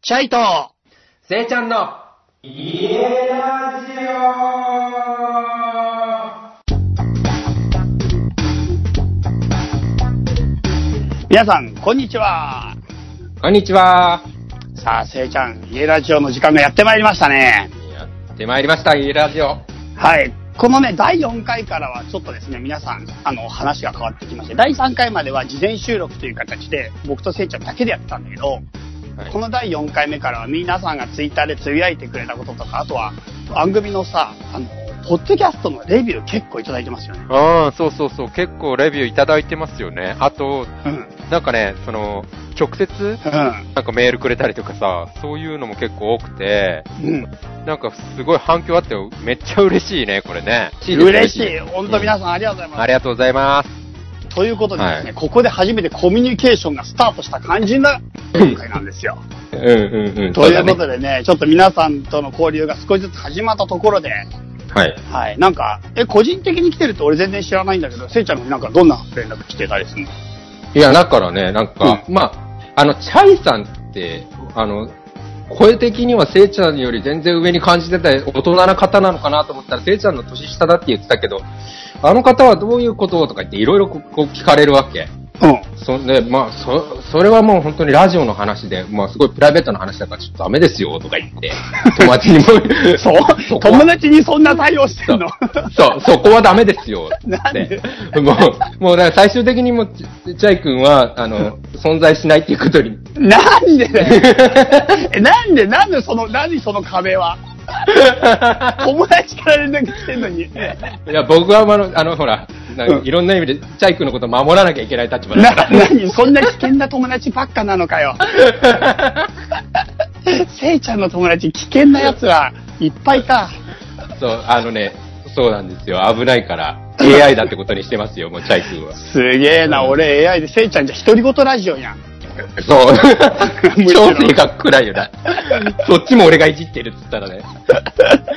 チャイと、せいちゃんの、家ラジ皆さん、こんにちは。オこんにちは。さあ、せいちゃん、家ラジオの時間がやってまいりましたね。やってまいりました、家ラジオ。はい。このね、第4回からはちょっとですね、皆さん、あの、話が変わってきまして、第3回までは事前収録という形で、僕とせいちゃんだけでやってたんだけど、はいこの第4回目からは皆さんがツイッターでつぶやいてくれたこととか、あとは番組のさ、あの、ポッドキャストのレビュー結構いただいてますよね。ああ、そうそうそう。結構レビューいただいてますよね。あと、うん。なんかね、その、直接、うなんかメールくれたりとかさ、そういうのも結構多くて、ん。うん。なんかすごい反響あって、めっちゃ嬉しいね、これね。嬉しい。本当皆さんありがとうございます。ありがとうございます。ということでですね、はいここで初めてコミュニケーションがスタートした肝心な今回なんですよ。うんうんうん。ということでね、ちょっと皆さんとの交流が少しずつ始まったところで、はい。はい、なんか、え、個人的に来てるって俺全然知らないんだけど、せいちゃんになんかどんな連絡来てたりするの？いや、だからね、なんか、まあ、あの、チャイさんって、あの、声的にはせいちゃんより全然上に感じてた大人な方なのかなと思ったら、せいちゃんの年下だって言ってたけど、あの方はどういうこととか言っていろいろここう聞かれるわけ。うん。そんで、まあ、そ、それはもう本当にラジオの話で、まあ、すごいプライベートな話だからちょっとダメですよ、とか言って、友達にも、そう友達にそんな対応してんの？そう、そこはダメですよ、なんで？って。もう、もうだから最終的にもう、ちチャイ君は、あの、存在しないっていうことに。なんで なんで、なんでその、何その壁は？友達から連絡来てんのに。いや、僕は、あの、あのほら、なんかうんいろんな意味で、チャイ君のことを守らなきゃいけない立場だな、から。なに、そんな危険な友達ばっかなのかよ。せいちゃんの友達、危険な奴はいっぱいいた。そう、あのね、そうなんですよ。危ないから、AI だってことにしてますよ、もうチャイ君は。すげえな、俺 AI でせいちゃんじゃ独り言ラジオやん。そう。超性格暗いよな。そっちも俺がいじってるっつったらね。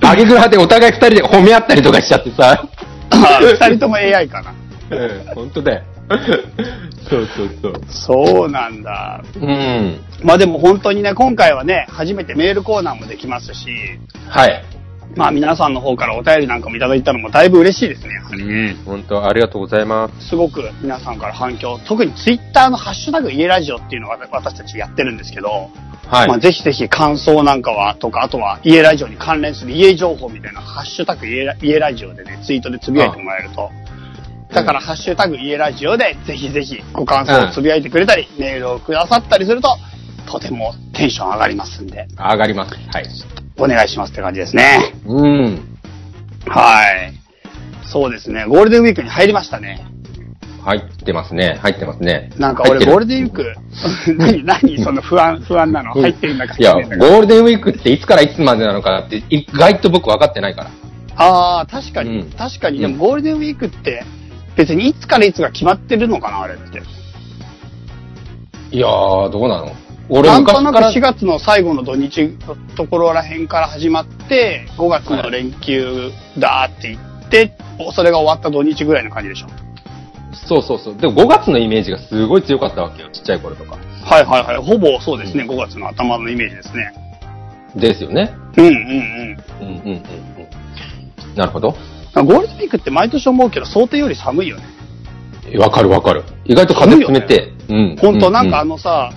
あげくらでお互い二人で褒め合ったりとかしちゃってさ。あ 二人とも AI かな。うん、本当だよ。そうそうそう。そうなんだ。うん。まあでも本当にね、今回はね、初めてメールコーナーもできますし、はい。まあ皆さんの方からお便りなんかもいただいたのもだいぶ嬉しいですね。うん、本当ありがとうございます。すごく皆さんから反響、特にツイッターのハッシュタグ家ラジオっていうのを私たちやってるんですけど、はい。まあ、ぜひぜひ感想なんかは、とか、あとは家ラジオに関連する家情報みたいな、ハッシュタグ家ラ家ラジオでね、ツイートでつぶやいてもらえると。だから、ハッシュタグ家ラジオで、ぜひぜひご感想をつぶやいてくれたり、メールをくださったりすると、とてもテンション上がりますんで、上がります。はい。お願いしますって感じですね。うん。はい。そうですね、ゴールデンウィークに入りましたね。入ってますね。入ってますね。なんか俺ゴールデンウィーク、何、何その不安、不安なの？入ってるんだかいや、ゴールデンウィークっていつからいつまでなのかって、意外と僕分かってないから。ああ、確かに、うん確かに。でうんもゴールデンウィークって、別にいつからいつが決まってるのかな、あれって。いやー、どうなの俺なんとなく昔から、4月の最後の土日のところら辺から始まって、5月の連休だって言って、それが終わった土日ぐらいの感じでしょ。そうそうそう。でも5月のイメージがすごい強かったわけよ。ちっちゃい頃とか。はいはいはい。ほぼそうですね、5月の頭のイメージですね。ですよね。うんうんうんうんうんうん。なるほど。うん。ゴールデンウィークって毎年思うけど、想定より寒いよね。わかるわかる。意外と風冷てえ。うん。本当なんかあの、のさ、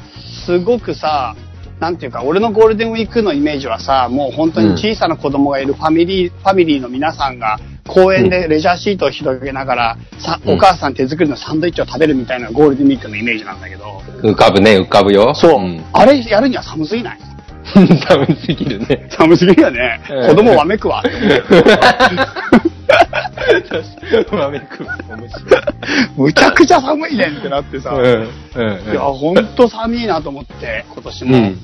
すごくさ、なんていうか、俺のゴールデンウィークのイメージはさ、もう本当に小さな子供がいるファミリー、ファミリーの皆さんが公園でレジャーシートを広げながら、さ、うんお母さん手作りのサンドイッチを食べるみたいなゴールデンウィークのイメージなんだけど、浮かぶね、浮かぶよ。そう、んあれやるには寒すぎない？寒すぎるね。寒すぎるよね。うん子供わめくわ。豆くん、面白い。むちゃくちゃ寒いねんってなってさ、うん。うん。いや、ほんと寒いなと思って、今年も。うん。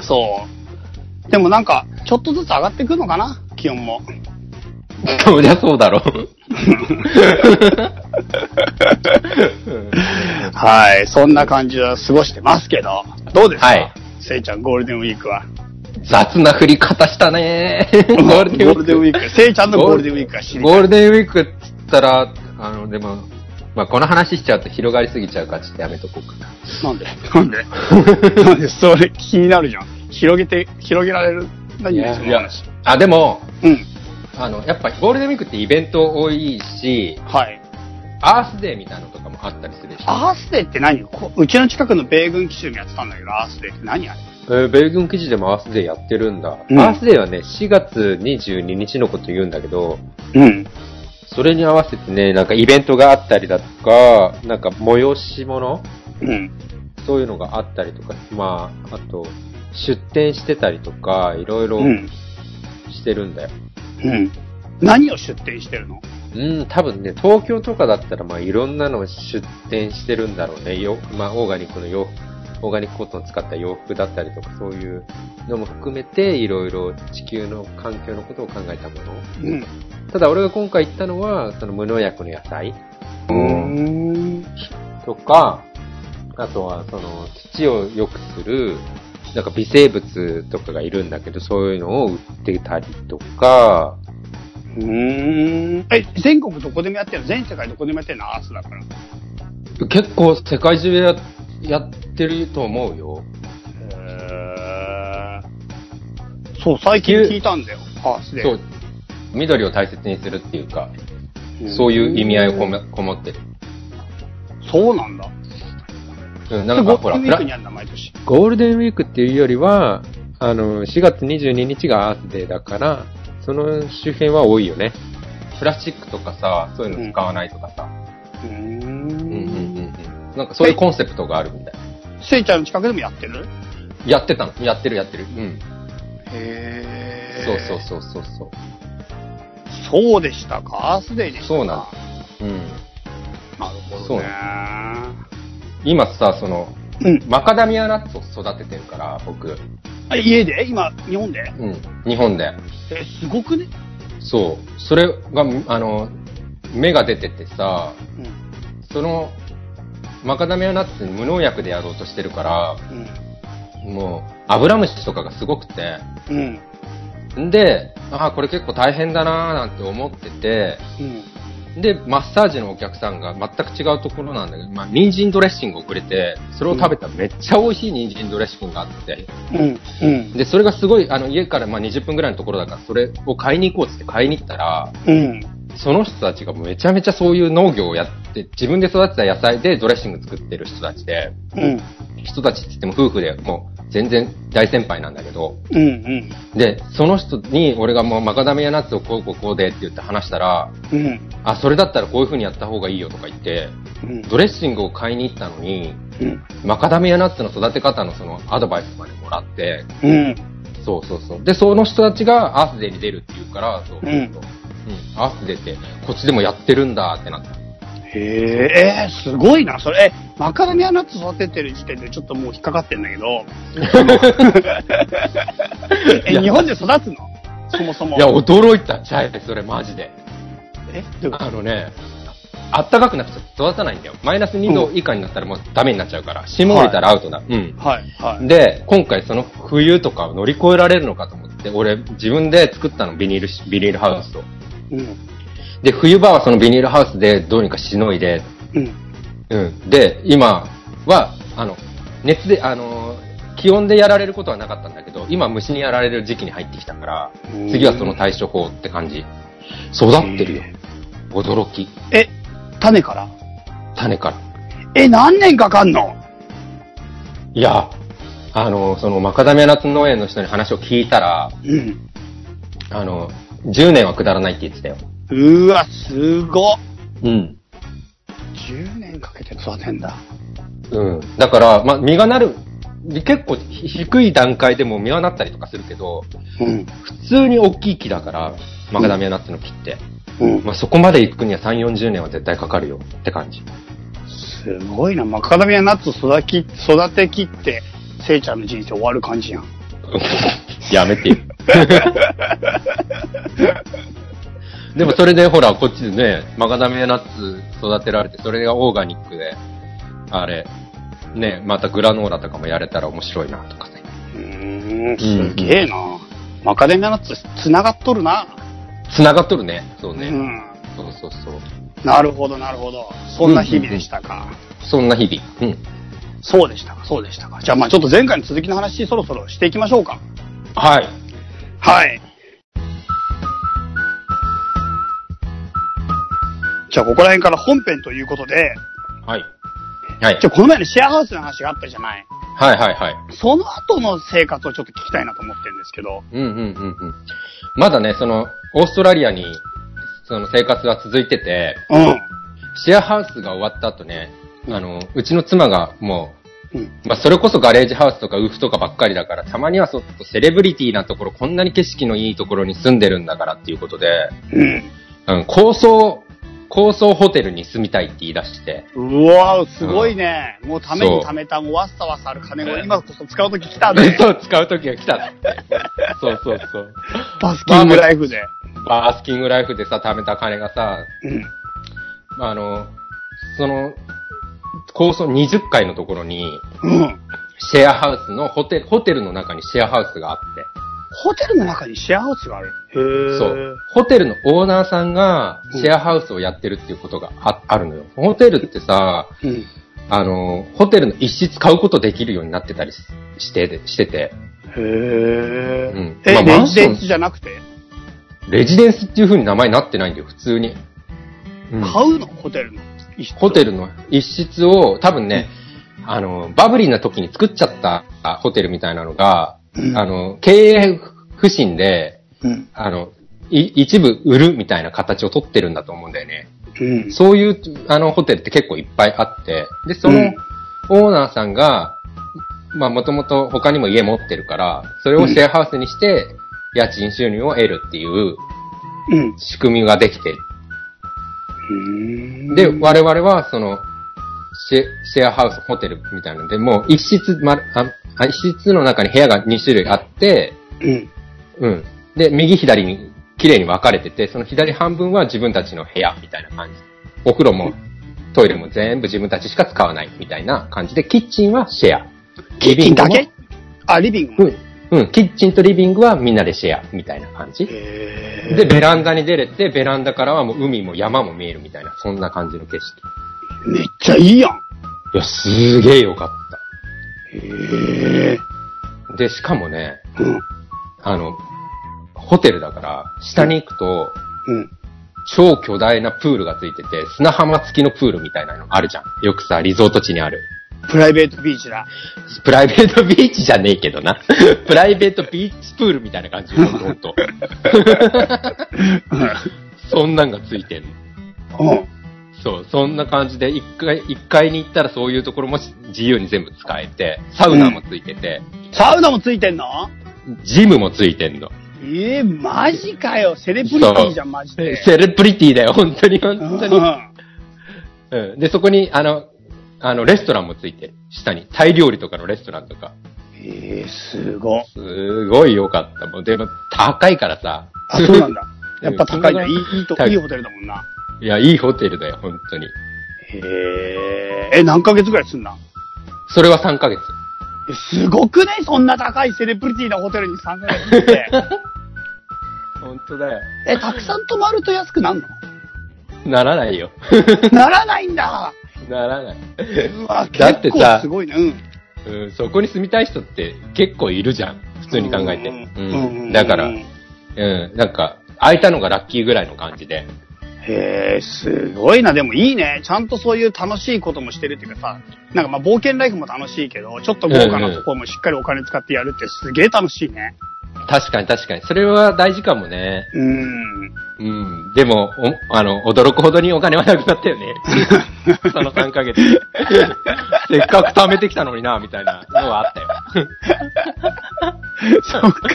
そう。でもなんか、ちょっとずつ上がってくるのかな気温も。そりゃそうだろう。はい。そんな感じで過ごしてますけど、どうですか？はいせいちゃん、ゴールデンウィークは。雑な振り方したね ゴールデンウィーク。ゴールデンウィーク。せいちゃんのゴールデンウィークは知りたい。ゴールデンウィークっつったら、あの、でも、まあ、この話しちゃうと広がりすぎちゃうからちょっとやめとこうかな。なんで？なんで？なんで？それ気になるじゃん。広げて、広げられる？何その話。あ、でも、うん。あの、やっぱりゴールデンウィークってイベント多いし、はい。アースデーみたいなのとかもあったりするし。アースデーって何？こうちの近くの米軍基地でもやってたんだけど、アースデーって何あれ？えー米軍基地でもアースデーやってるんだ。うんアースデーはね、4月22日のこと言うんだけど、うん。それに合わせてね、なんかイベントがあったりだとか、なんか催し物？うん。そういうのがあったりとか、まあ、あと、出店してたりとか、いろいろうん。してるんだよ。うん。何を出店してるの？うん、多分ね、東京とかだったら、まあ、いろんなの出店してるんだろうね。よ、まあ、オーガニックの洋オーガニックコットンを使った洋服だったりとか、そういうのも含めて、いろいろ地球の環境のことを考えたもの。うん。ただ、俺が今回行ったのは、その無農薬の野菜うん。とか、あとは、その、土を良くする、なんか微生物とかがいるんだけど、そういうのを売ってたりとか、うーん。え、全国どこでもやってるの？全世界どこでもやってるの？アースだから。結構世界中でややってると思うよ。へーそう、最近聞いたんだよ、アースで。そう。緑を大切にするっていうか、うんそういう意味合いをこめこもってる。そうなんだ。うん、なんかほら、ゴールデンウィークにあるんだ、毎年。ゴールデンウィークっていうよりは、あの、4月22日がアースデーだから、その周辺は多いよね。プラスチックとかさ、そういうの使わないとかさ。うん。なんかそういうコンセプトがあるみたい。せいちゃんの近くでもやってる？やってたのやってるやってる。うん。へそうそうそうそうそう。そうでしたか？アースデーでしたか。そうなんうん。なるほそうどね。今さ、その、うん。マカダミアナッツを育ててるから、僕。あ家で？今、日本で？うん。日本で。え、すごくね？そう。それが、あの、芽が出ててさ、うん。その、マカダミアナッツに無農薬でやろうとしてるから、うん。もう、アブラムシとかがすごくて、うん。んで、ああ、これ結構大変だなーなんて思ってて、うん。で、マッサージのお客さんが全く違うところなんだけど、まあ、人参ドレッシングをくれて、それを食べたらめっちゃ美味しい人参ドレッシングがあって、うん。うん。で、それがすごい、あの、家からまあ20分ぐらいのところだから、それを買いに行こうって買いに行ったら、うん。その人たちがめちゃめちゃそういう農業をやって、自分で育てた野菜でドレッシング作ってる人たちで、うん。人たちって言っても夫婦でもう全然大先輩なんだけど、うん。うん。で、その人に俺がもうマカダミアナッツをこうこうこうでって言って話したら、うん。あ、それだったらこういう風にやった方がいいよとか言って、うん。ドレッシングを買いに行ったのに、うん。マカダミアナッツの育て方のそのアドバイスまでもらって、うん。そうそうそう。で、その人たちがアースデーに出るっていうから、そうそうそう。うんうん、アースデーってこっちでもやってるんだってなった。へえ、えー、すごいな、それ。え、マカダミアナッツ育ててる時点でちょっともう引っかかってんだけど。え、日本で育つの？そもそも。いや、驚いた、チャイそれマジで。え、どういうこと？あのね、あったかくなくて育たないんだよ。マイナス2度以下になったらもうダメになっちゃうから。霜降りたらアウトだ。うん。はい、はい。で、今回その冬とかを乗り越えられるのかと思って、俺自分で作ったの、ビニールし、ビニールハウスを。うん。で、冬場はそのビニールハウスでどうにかしのいで、うん。うん。で、今は、あの、熱で、あのー気温でやられることはなかったんだけど、今虫にやられる時期に入ってきたからうん、次はその対処法って感じ。育ってるよ。驚き。え、種から？種から。え、何年かかんの？いや、あの、そのマカダミアナッツ農園の人に話を聞いたら、うん。あの、10年は下らないって言ってたよ。うわ、すごっ。うん。10年かけて育てんだ。うん。だから、まあ、実がなる、結構ひ低い段階でも実はなったりとかするけど、うん。普通に大きい木だから、マカダミアナッツの木って。うん。まあ、そこまで行くには3、40年は絶対かかるよって感じ。すごいな。マカダミアナッツ育き、育てきって、せいちゃんの人生終わる感じやん。やめてよ。でもそれでほら、こっちでね、マカダミアナッツ育てられて、それがオーガニックで、あれ、ね、またグラノーラとかもやれたら面白いなとかね。うーん、すげえな。マカダミアナッツ繋がっとるな。繋がっとるね。そうね。うん。そうそうそう。なるほど、なるほど。そんな日々でしたか。そんな日々。うん。そうでしたか、そうでしたか。じゃあまあちょっと前回の続きの話、そろそろしていきましょうか。はい。はい。じゃあここら辺から本編ということで、はい。はいじゃ。あこの前のシェアハウスの話があったじゃない。はいはいはい。その後の生活をちょっと聞きたいなと思ってるんですけど。うんうんうんうん。まだね、その、オーストラリアに、その生活が続いてて、うん。シェアハウスが終わった後ね、あの、うちの妻がもうん。う、まあ、それこそガレージハウスとかウーフとかばっかりだから、たまにはちょっとセレブリティなところ、こんなに景色のいいところに住んでるんだからっていうことで、うん。うん、高層、高層ホテルに住みたいって言い出して、うわすごいね。もうためにそう貯めた、もうわっさわっさある金を今こそ使うとき来たね。そう、使う時が来たって。そうそうそう。バスキングライフで。バースキングライフでさ、貯めた金がさ、うん。あの、その、高層20階のところに、うん。シェアハウスのホテル、ホテルの中にシェアハウスがあって、ホテルの中にシェアハウスがある。へーそう。ホテルのオーナーさんがシェアハウスをやってるっていうことがああるのよ。ホテルってさ、うん。あの、ホテルの一室買うことできるようになってたりししてしてて、へーうんえ、まあマンションレジデンスじゃなくて、レジデンスっていう風に名前になってないんだよ、普通に。うん買うの？ホテルのホテルの一室を多分ね、あの、バブリーな時に作っちゃったあホテルみたいなのが、うんあの、経営不振で、うん。あの、い一部売るみたいな形を取ってるんだと思うんだよね。うん。そういう、あの、ホテルって結構いっぱいあって、で、そのうんオーナーさんが、まあ、もともと他にも家持ってるから、それをシェアハウスにして、家賃収入を得るっていううん。仕組みができて、うん。で、我々は、その、シェアハウス、ホテルみたいなので、もう一室、まる、あ、あ一室の中に部屋が2種類あって、うん。うん。で、右左に綺麗に分かれてて、その左半分は自分たちの部屋みたいな感じ。お風呂もトイレも全部自分たちしか使わないみたいな感じで、キッチンはシェア。キッチンだリビンけあ、リビング？うん。うん。キッチンとリビングはみんなでシェアみたいな感じ。へーで、ベランダに出れて、ベランダからはもう海も山も見えるみたいな、そんな感じの景色。めっちゃいいやん。いや、すげえよかっへえ。た。で、しかもね、うん。あの、ホテルだから、下に行くと、うん。超巨大なプールがついてて、砂浜付きのプールみたいなのあるじゃん。よくさ、リゾート地にある。プライベートビーチだ。プライベートビーチじゃねえけどな。プライベートビーチプールみたいな感じよ、ほんと。そんなんがついてんの。うん。そう、そんな感じで、一階、一階に行ったらそういうところも自由に全部使えて、サウナもついてて、サウナもついてんの？ジムもついてんの。ええマジかよ。セレブリティじゃん、マジで。セレブリティだよ、本当に、本当に。うんうん。で、そこに、あの、あの、レストランもついてる。下に。タイ料理とかのレストランとか。ええすごい。すごい良かった。もう、でも、高いからさ。あ、そうなんだ。やっぱ高いな。うんいい、いいと、高いいいホテルだもんな。いや、いいホテルだよ、本当に。へえ。え、何ヶ月ぐらい住んだんそれは3ヶ月。えすごくね？そんな高いセレブリティなホテルに3ヶ月住んで。本当だよ。え、たくさん泊まると安くなんの？ならないよ。ならないんだならない。うわ、だって結さ構すごいね。うん。うん、そこに住みたい人って結構いるじゃん。普通に考えて。うんうん。だから、うん、なんか、空いたのがラッキーぐらいの感じで。へえ、すごいな。でもいいね。ちゃんとそういう楽しいこともしてるっていうかさ、なんかまあ冒険ライフも楽しいけど、ちょっと豪華なところもしっかりお金使ってやるってすげえ楽しいね。確かに確かに。それは大事かもね。うん。うん。でも、おあの、驚くほどにお金はなくなったよね。その3ヶ月で。せっかく貯めてきたのにな、みたいなのはあったよ。そうか。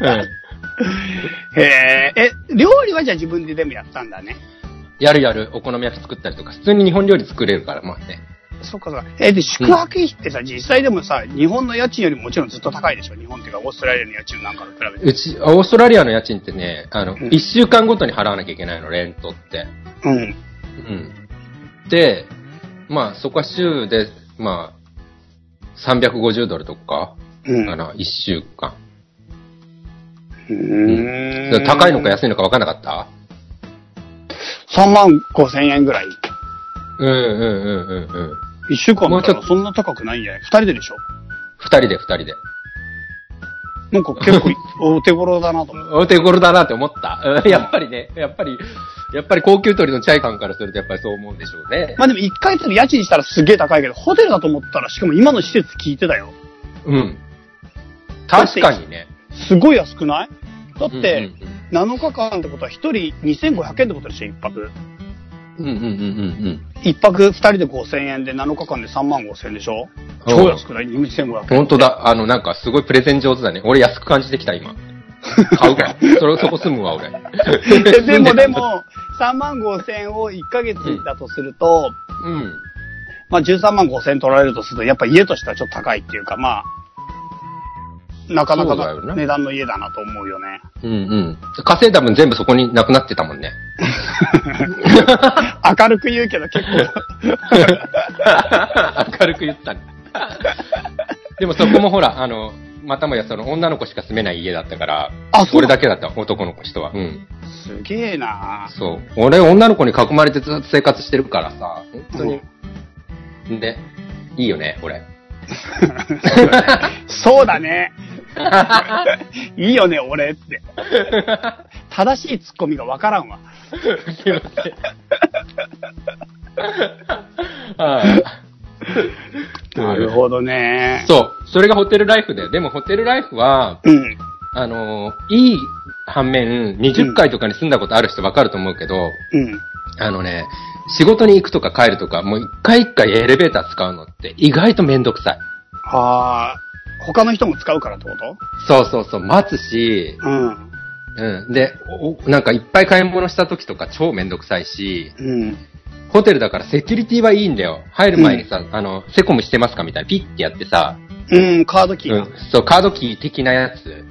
うん。へえ、え、料理はじゃあ自分で全部やったんだね。やるやる、お好み焼き作ったりとか、普通に日本料理作れるから、まあね。そっかそっか。え、で、宿泊費ってさ、実際でもさ、日本の家賃よりももちろんずっと高いでしょ？日本っていうか、オーストラリアの家賃なんかと比べて。うち、オーストラリアの家賃ってね、あの、うん1週間ごとに払わなきゃいけないの、レントって。うん。うん。で、まあ、そこは週で、まあ、350ドルとか、うん。かな、1週間。うーん高いのか安いのか分かんなかった？3万5千円ぐらい。うんうんうんうんうん。1週間もうちょっとらそんな高くないんじゃない？二人ででしょ？二人で二人で。なんか結構 お手頃だなと思う。お手頃だなって思った。うんやっぱりね、やっぱり、やっぱり高級鳥のチャイ感からするとやっぱりそう思うんでしょうね。まあでも1回の家賃したらすげえ高いけど、ホテルだと思ったら、しかも今の施設聞いてたよ。うん。確かにね。すごい安くない？だって、うん7日間ってことは1人2500円ってことでしょ、1泊。うんうんうんうんうん1泊2人で5000円で7日間で3万5000円でしょ？うん超安くない ?2500 円。うん。本当だ。あの、なんかすごいプレゼン上手だね。俺安く感じてきた、今。買うわ。それ、そこ住むわ、俺。ででもでも、3万5000円を1ヶ月だとすると、うん。まあ13万5000円取られるとすると、やっぱ家としてはちょっと高いっていうか、まあ、なかなかの値段の家だなと思うよね。うんうん。稼いだ分全部そこになくなってたもんね。明るく言うけど結構、明るく言ったね。でもそこもほら、あの、またもやその女の子しか住めない家だったから、あそう俺だけだった、男の子人は。うん。すげえなそう。俺女の子に囲まれてずっと生活してるからさ、本当に。ね。いいよね、俺。そうだね。いいよね、俺って。正しいツッコミがわからんわ。すいません。はい なるほどね。そう。それがホテルライフで。でもホテルライフは、うん。あのーいい反面、20回とかに住んだことある人わかると思うけど、うん。あのね、仕事に行くとか帰るとか、もう一回一回エレベーター使うのって意外とめんどくさい。ああ、他の人も使うからってこと？そうそうそう、待つし、うん。うん。で、おなんかいっぱい買い物した時とか超めんどくさいし、うん。ホテルだからセキュリティはいいんだよ。入る前にさ、あの、セコムしてますかみたいな、ピッてやってさ、うん、カードキーが。うん、そう、カードキー的なやつ、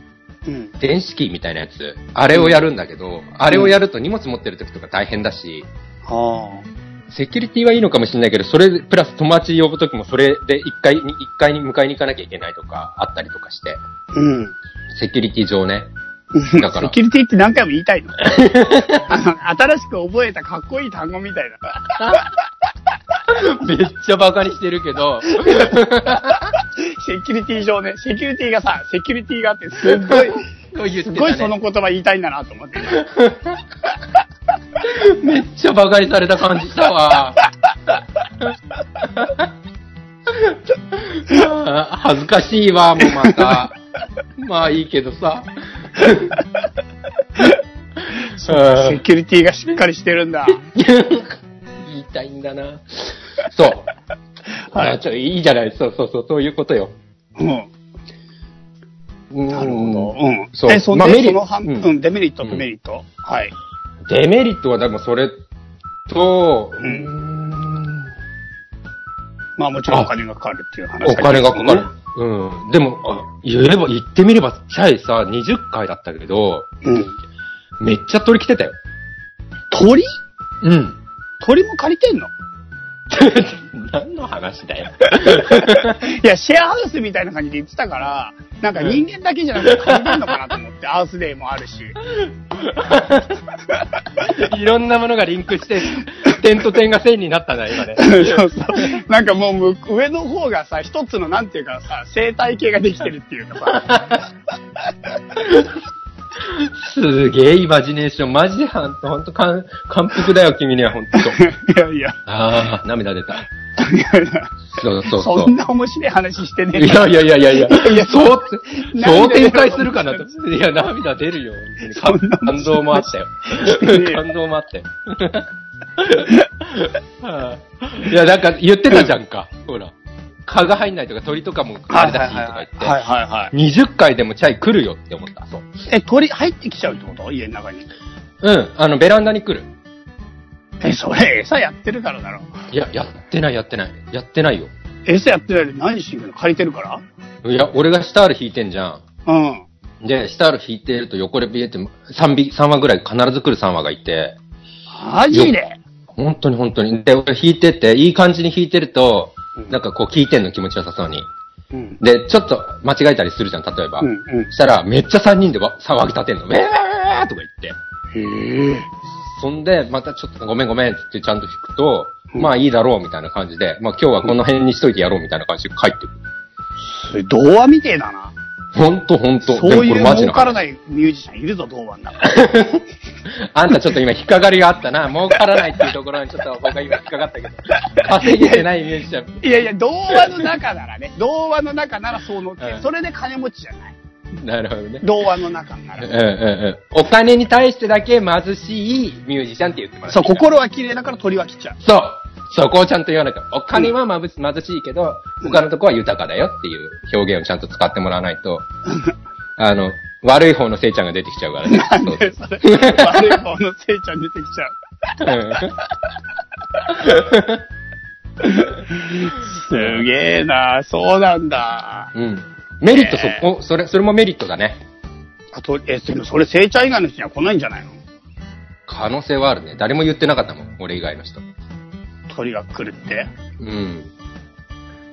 うん。電子キーみたいなやつ、あれをやるんだけど、あれをやると荷物持ってる時とか大変だし、はセキュリティはいいのかもしれないけど、それプラス友達呼ぶ時もそれで一回に、一回に迎えに行かなきゃいけないとかあったりとかして、あ。うん。セキュリティ上ね。だからセキュリティって何回も言いたいの 新しく覚えたかっこいい単語みたいな。めっちゃバカにしてるけど、セキュリティ上ね、セキュリティがさ、セキュリティがあってすっごい、すごいその言葉言いたいんだなと思って。めっちゃバカにされた感じしたわ。恥ずかしいわ、もうまた。まあいいけどさ。あ セキュリティがしっかりしてるんだ。ー言いたいんだな。そう。はいあちょいいじゃない。そうそうそう、そういうことよ。うん。ななるほど。うん。そうえ、そまあメリその半、うんうん、デメリットとメリット？はい。デメリットはでもそれと、ううんまあもちろんお金がかかるっていう話お金がかかるね。。うん。でも、あ言えば、言ってみれば、チャイさ、20回だったけど、うん。めっちゃ鳥来てたよ。鳥？うん。鳥も借りてんの？何の話だよ。いや、シェアハウスみたいな感じで言ってたから、なんか人間だけじゃなくて借りてんのかなと思って、アースデーもあるし。いろんなものがリンクして、点と点が線になったな、今ね。そうそう。なんかもうむ上の方がさ、一つのなんていうかさ、生態系ができてるっていうかさ。すげえイマジネーション。マジでほんと、ほんと感感服だよ、君には、ほんと。いやいや。ああ、涙出た。いやいやそうそうそう。そんな面白い話してねえいやいやいやいやいや、いやそう、涙そう展開するかなと。いや、涙出るよ。感動もあったよ。感動もあったよ。はあ いや、なんか言ってたじゃんか。ほら。蚊が入んないとか鳥とかもあれだしとか言って。はいはいはい。20回でもチャイ来るよって思った。そう。え、鳥入ってきちゃうってこと？家の中に。うん、あの、ベランダに来る。え、それ餌やってるからだろ。いや、やってない、やってない。やってないよ。餌やってるのに何しに行くの？借りてるから？いや、俺がシタール引いてんじゃん。うん。で、シタール引いてると横でビエって3匹、3羽ぐらい必ず来る3羽がいて、マジで？本当に本当に。で、俺弾いてて、いい感じに弾いてるとうん、なんかこう聞いてんの気持ちよさそうに。うん。で、ちょっと間違えたりするじゃん、例えば。うんうん。したら、めっちゃ3人でわ騒ぎ立てんの。ウェーとか言って。へえ。そんで、またちょっとごめんごめんって言ってちゃんと弾くと、うんまあいいだろうみたいな感じで、まあ今日はこの辺にしといてやろうみたいな感じで帰ってくる。それ童話みてえだな。ほんとほんと。そういう儲からないミュージシャンいるぞ、童話の中。あんたちょっと今引っかかりがあったな。儲からないっていうところにちょっと僕は今引っかかったけど。稼げてないミュージシャン。いやいや、童話の中ならね、童話の中ならそう乗ってう、んそれで金持ちじゃない。なるほどね。童話の中なうんうんら。うん。お金に対してだけ貧しいミュージシャンって言ってます。そう、心は綺麗だから鳥は来ちゃう。そう。そこをちゃんと言わなきゃ。お金は貧し貧しいけど、他のとこは豊かだよっていう表現をちゃんと使ってもらわないと、あの、悪い方のせいちゃんが出てきちゃうからね。なんでそれ、悪い方のせいちゃん出てきちゃう。すげえなそうなんだ。うん。うん。メリットそこ、それ、それもメリットだね。あと、え、でもそれ、せいちゃん以外の人には来ないんじゃないの？可能性はあるね。誰も言ってなかったもん。俺以外の人。鳥が来るって。うん。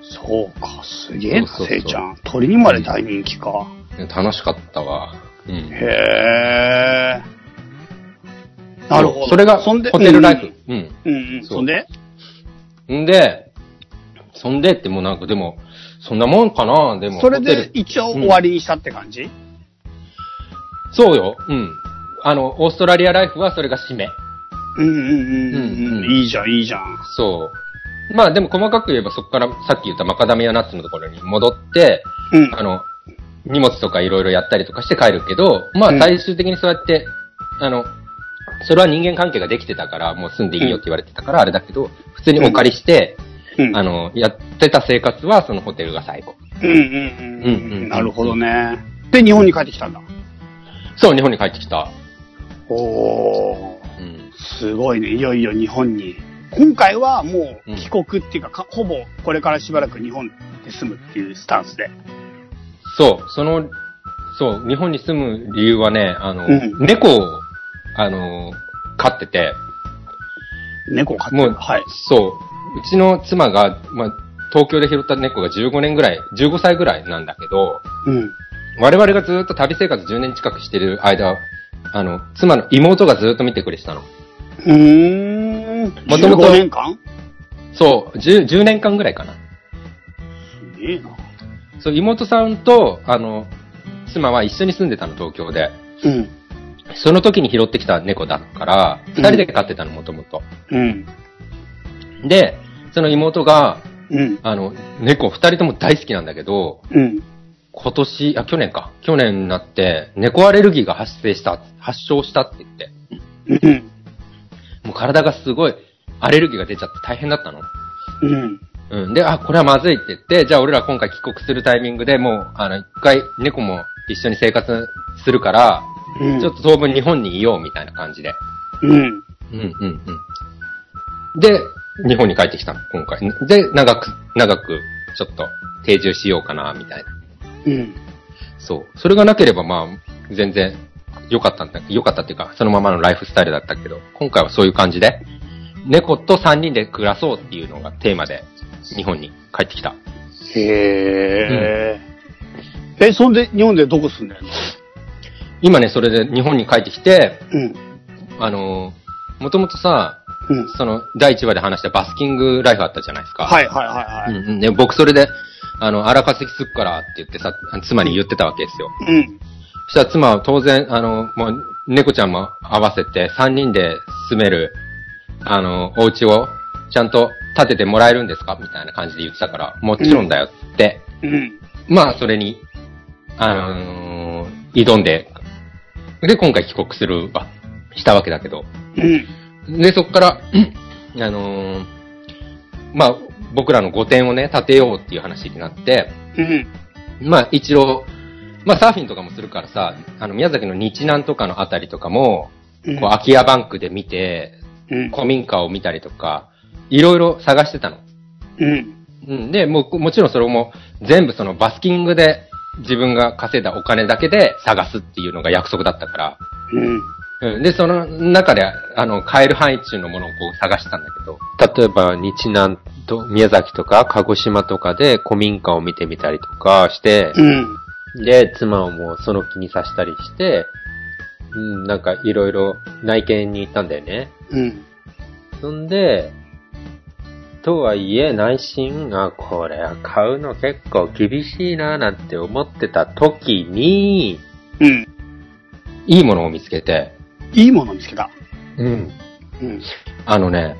そうか、すげえな、せいちゃん。鳥にまで大人気か。楽しかったわ。うん。へえ。なるほど。それが、そんでホテルライフ。うん。うんうん。うんうん。そんで？んで、そんでってもうなんかでも、そんなもんかなでも。それで一応終わりにしたって感じ、そうよ。うん。あの、オーストラリアライフはそれが締め。うん、うんうんうんうんう。うんんいいじゃん、いいじゃん。そう。まあでも細かく言えばそこからさっき言ったマカダミアナッツのところに戻って、うん。あの、荷物とかいろいろやったりとかして帰るけど、まうんあ最終的にそうやって、あの、それは人間関係ができてたから、もう住んでいいよって言われてたからあれだけど、普通にお借りして、うん。あの、やってた生活はそのホテルが最後。うんうんうんうんうんうん。なるほどね。で、日本に帰ってきたんだ。そう、日本に帰ってきた。おー。うん。すごいね。いよいよ日本に。今回はもううん帰国っていうか、かほぼこれからしばらく日本で住むっていうスタンスで。そう、その、そう、日本に住む理由はね、あの、うん猫を、あの、飼ってて、猫を飼ってる？もう、はい。そう、うちの妻が、まあ、東京で拾った猫が15年ぐらい、15歳ぐらいなんだけど、うん。我々がずっと旅生活10年近くしてる間、あの、妻の妹がずっと見てくれてたの。うーん。もともと15年間？そう、10, 10年間ぐらいかな。すげえな。そう、妹さんと、あの、妻は一緒に住んでたの、東京で。うん。その時に拾ってきた猫だから、うん二人で飼ってたの、もともと。うん。で、その妹が、うん。あの、猫二人とも大好きなんだけど、うん。今年、あ、去年か。去年になって、猫アレルギーが発生した、発症したって言って、うん。もう体がすごい、アレルギーが出ちゃって大変だったの。うん。うん。で、あ、これはまずいって言って、じゃあ俺ら今回帰国するタイミングでもう、あの、一回猫も一緒に生活するから、うん。ちょっと当分日本にいようみたいな感じで。うん。うんうんうん。で、日本に帰ってきたの、今回。で、長く、長く、ちょっと定住しようかな、みたいな。うん。そう。それがなければまあ、全然良かったんだ、良かったっていうか、そのままのライフスタイルだったけど、今回はそういう感じで、猫と3人で暮らそうっていうのがテーマで、日本に帰ってきた。へえ。え、そんで日本でどこ住んでんの？今ね、それで日本に帰ってきて、うん。あのー、もともとさ、うん。その、第1話で話したバスキングライフあったじゃないですか。はいはいはいはい。うんうん。で、僕それで、あの、荒稼ぎすっからって言ってさ、妻に言ってたわけですよ。うん。そしたら妻は当然、あの、もう、猫ちゃんも合わせて3人で住める、あの、お家をちゃんと建ててもらえるんですか？みたいな感じで言ってたから、もちろんだよって。うん。まあ、それに、あのー挑んで、で、今回帰国するわ、したわけだけど。うん。で、そこから、あのーまあ、僕らの5点をね、建てようっていう話になって、うん。まあ、一応、まあ、サーフィンとかもするからさ、あの、宮崎の日南とかのあたりとかも、うんこう、空き家バンクで見て、うん。古民家を見たりとか、いろいろ探してたの。うん。うん。で、もう、もちろんそれも、全部そのバスキングで自分が稼いだお金だけで探すっていうのが約束だったから、うん。うん。で、その中で、あの、買える範囲中のものをこう探してたんだけど、例えば、日南と、宮崎とか、鹿児島とかで古民家を見てみたりとかして、うん。で、妻をもうその気にさせたりして、うん、なんかいろいろ内見に行ったんだよね。うん。そんで、とはいえ内心、あ、これは買うの結構厳しいななんて思ってた時に、うん。いいものを見つけて、いいもの見つけた。うん。うん。あのね、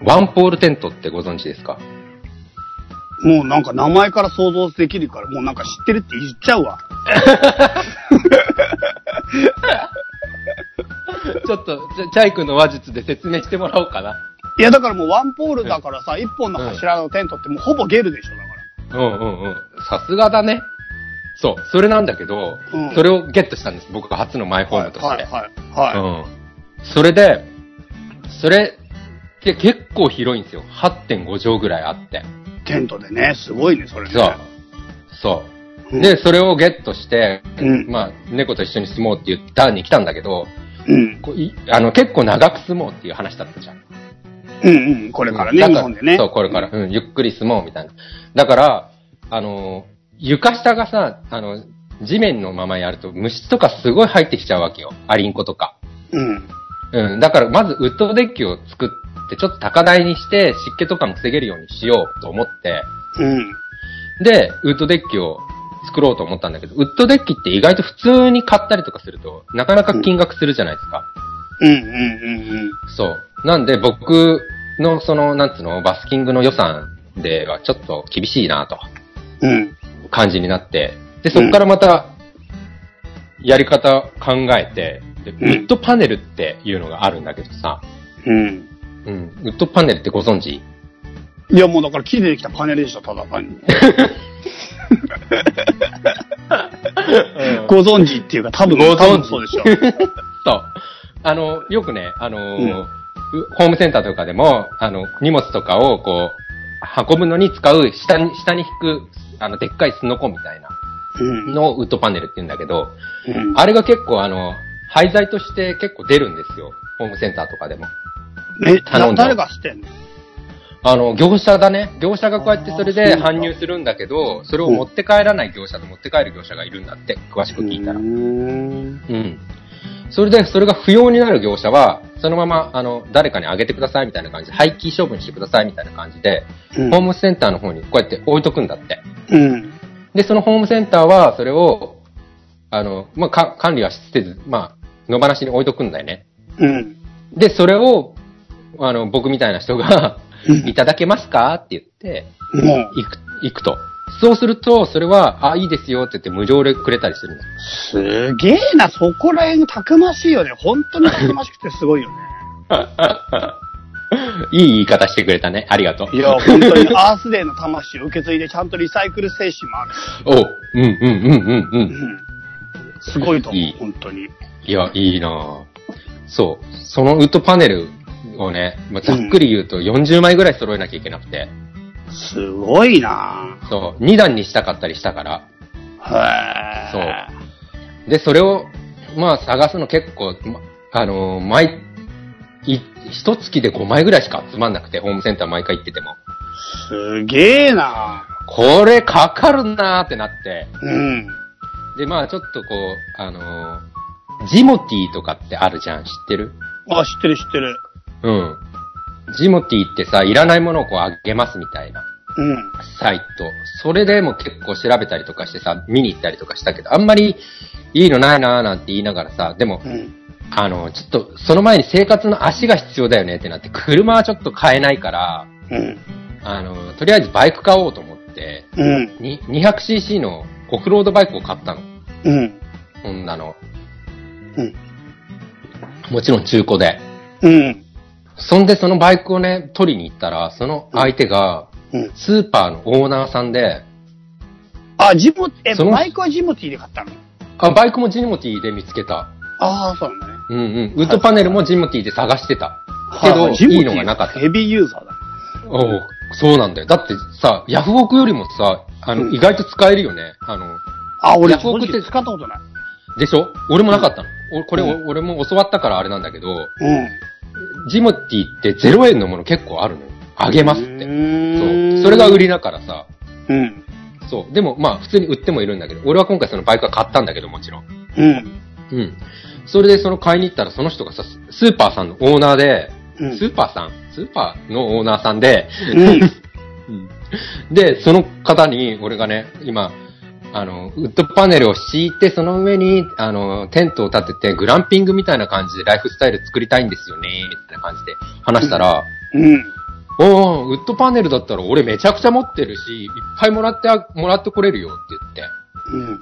ワンポールテントってご存知ですか？もうなんか名前から想像できるから、もうなんか知ってるって言っちゃうわ。ちょっと、チャイ君の話術で説明してもらおうかな。いやだからもうワンポールだからさ、一本の柱のテントってもうほぼゲルでしょ、だかうんうんうん。さすがだね。そう、それなんだけど、うんそれをゲットしたんです。僕が初のマイホーら。ムとして。はい、はい、はい。はいうん。それで、それって結構広いんですよ。8.5畳ぐらいあって。テントでね、すごいね、それね。そう。そうう。んで、それをゲットして、うんまあ、猫と一緒に住もうって言ったに来たんだけど、うん。こういあの、結構長く住もうっていう話だったじゃん。うんうん。これからね、だ日本でね。そう、これから。うん、ゆっくり住もうみたいな。だから、あの、床下がさ、あの、地面のままやると虫とかすごい入ってきちゃうわけよ。アリンコとか。うん。うん。だから、まずウッドデッキを作って、ちょっと高台にして、湿気とかも防げるようにしようと思って、うん。で、ウッドデッキを作ろうと思ったんだけど、ウッドデッキって意外と普通に買ったりとかすると、なかなか金額するじゃないですか。うんうんうんそう。なんで、僕の、その、なんつうの、バスキングの予算ではちょっと厳しいなと、うん。うん。感じになって、で、そこからまた、やり方考えて、でウッドパネルっていうのがあるんだけどさ、うん。うん、ウッドパネルってご存知？いやもうだから木でできたパネルでしょ、ただ単に。ご存知っていうか多分、ご存知多分そうでしょ。そう。あの、よくね、あのーうんうホームセンターとかでも、あの、荷物とかをこう、運ぶのに使う、下に、下に引く、あの、でっかいスノコみたいなうん。のをウッドパネルって言うんだけど、うんあれが結構あの、廃材として結構出るんですよ。ホームセンターとかでも。え、頼んだ誰が知ってんの？あの、業者だね。業者がこうやってそれで搬入するんだけど、それを持って帰らない業者と持って帰る業者がいるんだって、詳しく聞いたら。うーんうん。それで、それが不要になる業者は、そのまま、あの、誰かにあげてくださいみたいな感じで、廃棄処分してくださいみたいな感じで、うんホームセンターの方にこうやって置いとくんだって。うん。で、そのホームセンターは、それを、あの、まあ、か管理はせず、まあ、野放しに置いとくんだよね。うん。で、それを、あの、僕みたいな人が、うんいただけますかって言って、もう、行く、行くと。そうすると、それは、あ、いいですよって言って無料でくれたりする。すげえな、そこら辺たくましいよね。本当にたくましくてすごいよね。いい言い方してくれたね。ありがとう。いや、本当にアースデーの魂を受け継いでちゃんとリサイクル精神もあるし。おうんうんうんうんう。うんん。すごいと思ういい、本当に。いや、いいなぁそう。そのウッドパネルをね、まあ、ざっくり言うと40枚ぐらい揃えなきゃいけなくて、すごいなそう、2段にしたかったりしたから、へそうー。で、それを、まあ探すの結構、まあのー毎、い、一月で5枚ぐらいしか集まんなくて、ホームセンター毎回行ってても。すげえなこれかかるなーってなって。うん。で、まあちょっとこう、あのージモティーとかってあるじゃん、知ってる？あ、知ってる知ってる。うん。ジモティーってさ、いらないものをこうあげますみたいなうん。サイト。それでも結構調べたりとかしてさ、見に行ったりとかしたけど、あんまりいいのないなーなんて言いながらさ、でもう、ん。あの、ちょっと、その前に生活の足が必要だよねってなって、車はちょっと買えないから、うん。あの、とりあえずバイク買おうと思って、うん。に 200cc のオフロードバイクを買ったの。うん。そんなの。うん。もちろん中古で。うん。そんでそのバイクをね、取りに行ったら、その相手が、うん。スーパーのオーナーさんで、あ、ジモ、え、そのバイクはジモティで買ったの？あ、バイクもジモティで見つけた。ああ、そうなんだね。うんうん。ウッドパネルもジモティで探してた。けど、はいジモティいいのがなかった。ヘビーユーザーだ。おうそうなんだよ。だってさ、ヤフオクよりもさ、あの、うん意外と使えるよね。あの、あ、俺ヤフオクって使ったことない。でしょ？俺もなかったの。おこれ、うんお俺も教わったからあれなんだけど、うん。ジモティって0円のもの結構あるのよ。あげますって。そう。それが売りだからさ。うん。そう。でもまあ普通に売ってもいるんだけど、俺は今回そのバイクは買ったんだけどもちろん。うん。うん。それでその買いに行ったらその人がさ、スーパーさんのオーナーで、うんスーパーさん？スーパーのオーナーさんで、うん。うんで、その方に、俺がね、今、あの、ウッドパネルを敷いて、その上に、あの、テントを立てて、グランピングみたいな感じでライフスタイル作りたいんですよね、みたいな感じで話したら、うん。おーウッドパネルだったら俺めちゃくちゃ持ってるし、いっぱいもらってあ、もらってこれるよって言って、うん。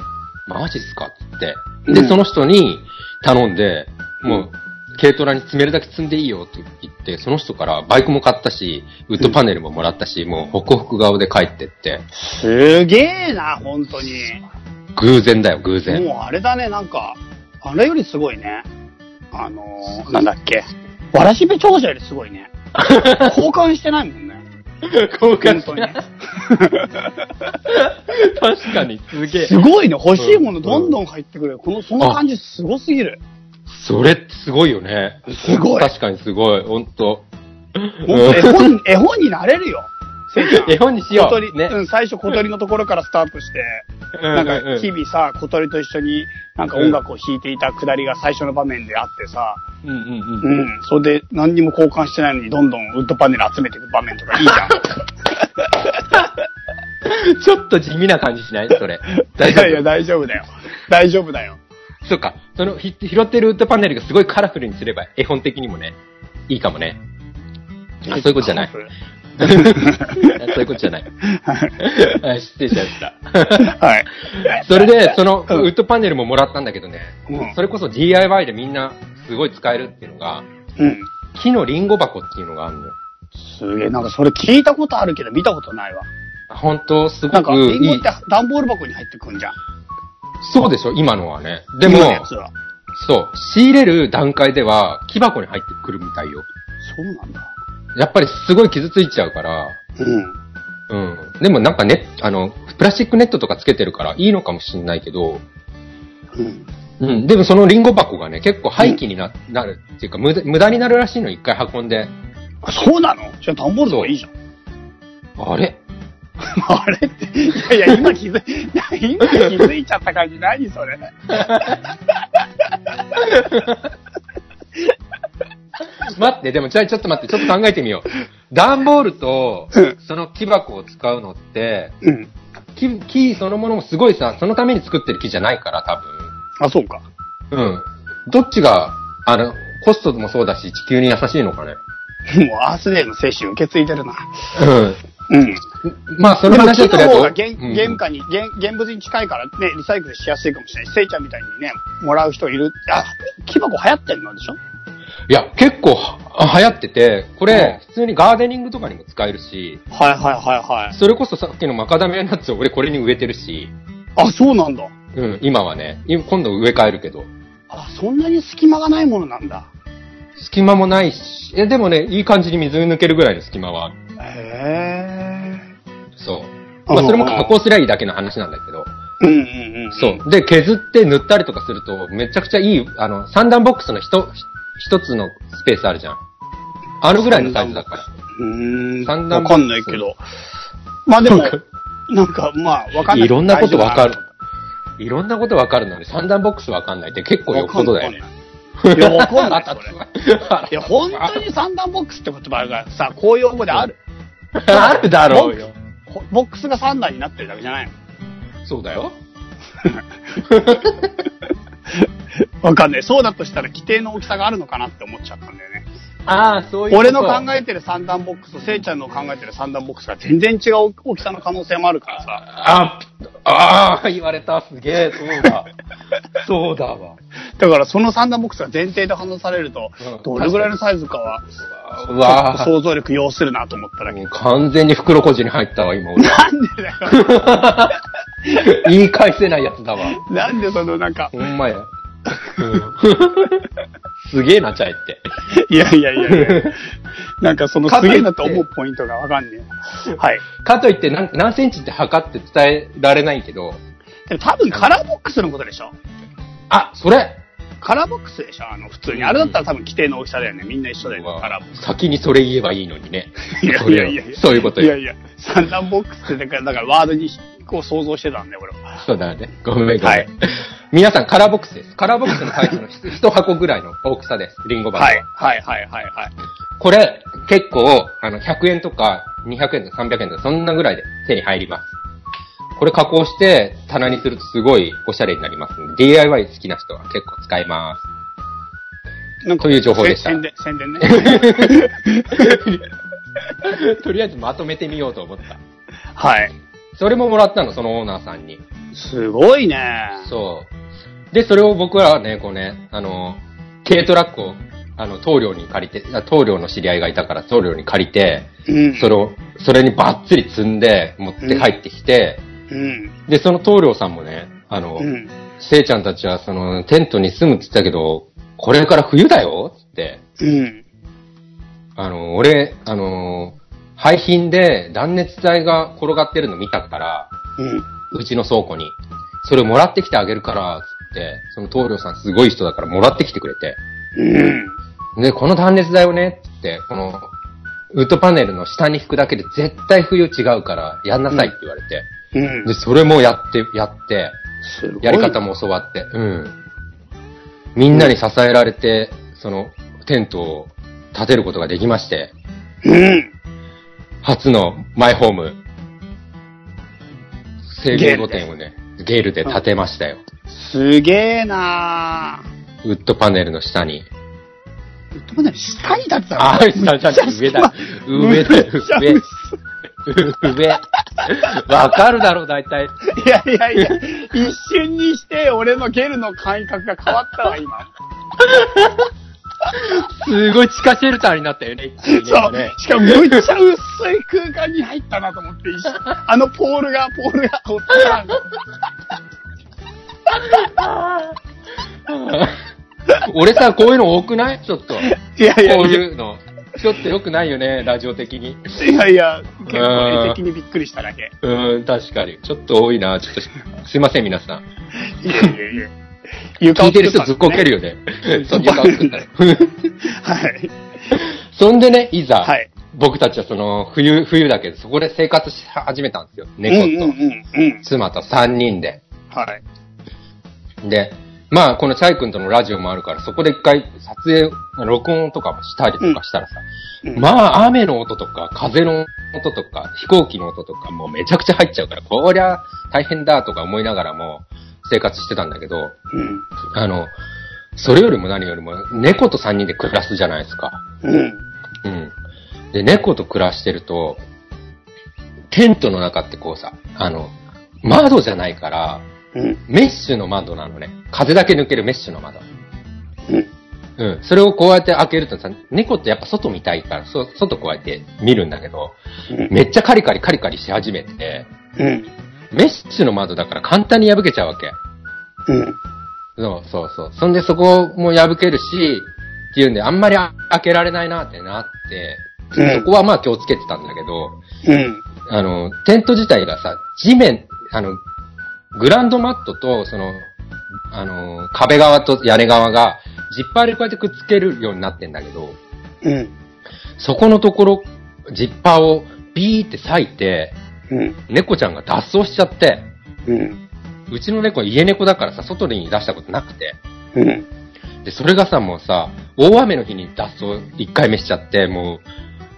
マジっすかって言って。で、うんその人に頼んで、もう、軽トラに積めるだけ積んでいいよって言って、その人からバイクも買ったし、ウッドパネルももらったし、もうホクホク顔で帰ってって、すげえな、本当に。偶然だよ、偶然。もうあれだね、なんか、あれよりすごいね。あのー、なんだっけ。わらしべ長者よりすごいね。交換してないもんね。交本当に。確かに、すげえ。すごいね。欲しいものどんどん入ってくる。この、その感じすごすぎる。それってすごいよね。すごい確かにすごい、ほんと。ほんと絵本、絵本になれるよ。絵本にしよ小う。ね。鳥うん、最初小鳥のところからスタートして、なんか日々さ、小鳥と一緒になんか音楽を弾いていたくだりが最初の場面であってさ、うんうんうん。うん、それで何にも交換してないのにどんどんウッドパネル集めていく場面とかいいじゃん。ちょっと地味な感じしない？それ。大丈夫？いやいや、大丈夫だよ。大丈夫だよ。そっか。その、ひ拾ってるウッドパネルがすごいカラフルにすれば、絵本的にもね、いいかもね。あそういうことじゃない。そういうことじゃない。はい失礼しました。はい。それで、その、ウうんッドパネルももらったんだけどね、うんそれこそ DIY でみんなすごい使えるっていうのが、うん。木のリンゴ箱っていうのがあるのよ。すげえ、なんかそれ聞いたことあるけど見たことないわ。本当？すなんか、ごくいいリンゴって。段ボール箱に入ってくんじゃん。そうでしょ？今のはね。でも。そう、仕入れる段階では木箱に入ってくるみたいよ。そうなんだ。やっぱりすごい傷ついちゃうから、うん。うん。でもなんかね、あの、プラスチックネットとかつけてるからいいのかもしんないけど、うん。うん。でもそのリンゴ箱がね、結構廃棄にな,、なるっていうか無駄、無駄になるらしいの、一回運んで。あそうなの？じゃあ段ボールの方がいいじゃん。あれ？あれって、いやいや、今気づい、今気づいちゃった感じ、何それ。待って、でもちょ、ちょっと待って、ちょっと考えてみよう。段ボールとうん、その木箱を使うのって、うん。木、木そのものもすごいさ、そのために作ってる木じゃないから、多あ、そうか。分。うん。どっちが、あの、コストもそうだし、地球に優しいのかね。もうアースデーの精神受け継いでるな。うん。うん。まあ、そでもの話木の方がはとりあえず原原価に、原現物に近いからね、リサイクルしやすいかもしれない。せいちゃんみたいにね、もらう人いる。あ、木箱流行ってんのでしょ？いや、結構は流行ってて、これ、普通にガーデニングとかにも使えるし、はいはいはいはい。それこそさっきのマカダミアナッツを俺これに植えてるし、あ、そうなんだ。うん、今はね、今今度植え替えるけど、あ、そんなに隙間がないものなんだ。隙間もないし、え、でもね、いい感じに水抜けるぐらいの隙間はある。へそう。まあ、それも加工すりゃいいだけの話なんだけど、ー。うんうんうん。そう。で、削って塗ったりとかすると、めちゃくちゃいい、あの、三段ボックスの一、一つのスペースあるじゃん。あるぐらいのサイズだから。うーん。三段わかんないけど。まあでも、なんか、まあ、わかんない。いろんなことわかるいろんなことわかるのに三段ボックスわかんないって結構よっぽどだよ。いや、わかんない。いや、本当に三段ボックスって言葉がさ、公用語である。あるだろうよ。ほボックスが三段になってるだけじゃないの？そうだよ。わかんない。そうだとしたら規定の大きさがあるのかなって思っちゃったんだよね。ああ、そういう。俺の考えてる三段ボックスと、せいちゃんの考えてる三段ボックスが全然違う大きさの可能性もあるからさ。あ、ああ、言われた。すげえ、そうだ。そうだわ。だからその三段ボックスが前提で話されるとうん、どれぐらいのサイズかは、わと想像力要するなと思っただけ。もう完全に袋小路に入ったわ、今俺。なんでだよ。言い返せないやつだわ。なんでそのなんか、ほんまや。うんすげえな、チャイって。いやいやいやいや。なんかそのすげえなと思うポイントがわかんねえ。はい。かといって何何センチって測って伝えられないけど、でも多分カラーボックスのことでしょあ、それカラーボックスでしょあの、普通に。あれだったら多分規定の大きさだよね。みんな一緒だよね。カラーボックス。先にそれ言えばいいのにね。いやいやいや。そういうことよ。いやいや、三段ボックスってだから、だからワードにこう想像してたんで、俺は。そうだね。ごめんごめん。はい皆さんカラーボックスです。カラーボックスのサイズの一箱ぐらいの大きさです。リンゴ箱は。はい。はいはいはいはい。これ、結構、あの、100円とか、200円とか300円とか、そんなぐらいで手に入ります。これ加工して、棚にするとすごいおしゃれになりますので、DIY 好きな人は結構使います。なんかという情報でした宣伝、宣伝ね。とりあえずまとめてみようと思った。はい。それももらったの、そのオーナーさんに。すごいね。そう。で、それを僕はね、こうね、あの、軽トラックを、あの、棟梁に借りて、あ棟梁の知り合いがいたから棟梁に借りて、うん。それを、それにバッツリ積んで、持って帰ってきて、うん。で、その棟梁さんもね、あの、うん。せいちゃんたちはその、テントに住むって言ったけど、これから冬だよつって、うん。あの、俺、あの、廃品で断熱材が転がってるの見たから、うん。うちの倉庫に。それをもらってきてあげるから、その棟梁さんすごい人だからもらってきてくれて。うん。で、この断熱材をね、つって、この、ウッドパネルの下に引くだけで絶対冬違うから、やんなさいって言われて。うんで、。それもやって、やって。やり方も教わって、うん。みんなに支えられて、その、テントを建てることができまして、うん。初のマイホーム、制御露店をね、ゲールで建てましたよ。すげえなウッドパネルの下に。ぁ。ウッドパネル下に立ってたの？あ、下じゃなくて上だ。上だ上。薄上。わかるだろ、大体。いやいやいや、一瞬にして俺のゲルの感覚が変わったわ、今。すごい地下シェルターになったよね、そうね。しかもむっちゃ薄い空間に入ったなと思って、あのポールが、ポールが、こうパーン俺さ、こういうの多くない？ちょっと。こいやいやういうの。ちょっと良くないよね、ラジオ的に。いやいや、結構絵的にびっくりしただけ。うーん、確かに。ちょっと多いな。ちょっと、すいません、皆さん。いやいやいや。床を聞いてる人ずっこけるよ。よね。そう、床を作ったら。はい。そんでね、いざ、はい。僕たちはその、冬、冬だけど、そこで生活し始めたんですよ。うん猫と、うんうんうん。妻と3人で。はい。で、まあ、このチャイ君とのラジオもあるから、そこで一回撮影、録音とかもしたりとかしたらさ、うんまあ、雨の音とか、風の音とか、飛行機の音とか、もうめちゃくちゃ入っちゃうから、こりゃ大変だとか思いながらも生活してたんだけど、うん。あの、それよりも何よりも、猫と3人で暮らすじゃないですか。うん。うん。で、猫と暮らしてると、テントの中ってこうさ、あの、窓じゃないから、うん。メッシュの窓なのね。風だけ抜けるメッシュの窓。うん。うん。それをこうやって開けるとさ、猫ってやっぱ外見たいから、そ外こうやって見るんだけど、めっちゃカリカリカリカリし始めて、うん。メッシュの窓だから簡単に破けちゃうわけ。うん。そうそうそう。そんでそこも破けるし、っていうんで、あんまり開けられないなってなって、うんそこはまあ気をつけてたんだけど、うん。あの、テント自体がさ、地面、あの、グランドマットと、その、あの、壁側と屋根側が、ジッパーでこうやってくっつけるようになってんだけど、うん。そこのところ、ジッパーをビーって裂いて、うん。猫ちゃんが脱走しちゃって、うん。うちの猫は家猫だからさ、外に出したことなくて、うん。で、それがさ、もうさ、大雨の日に脱走一回目しちゃって、も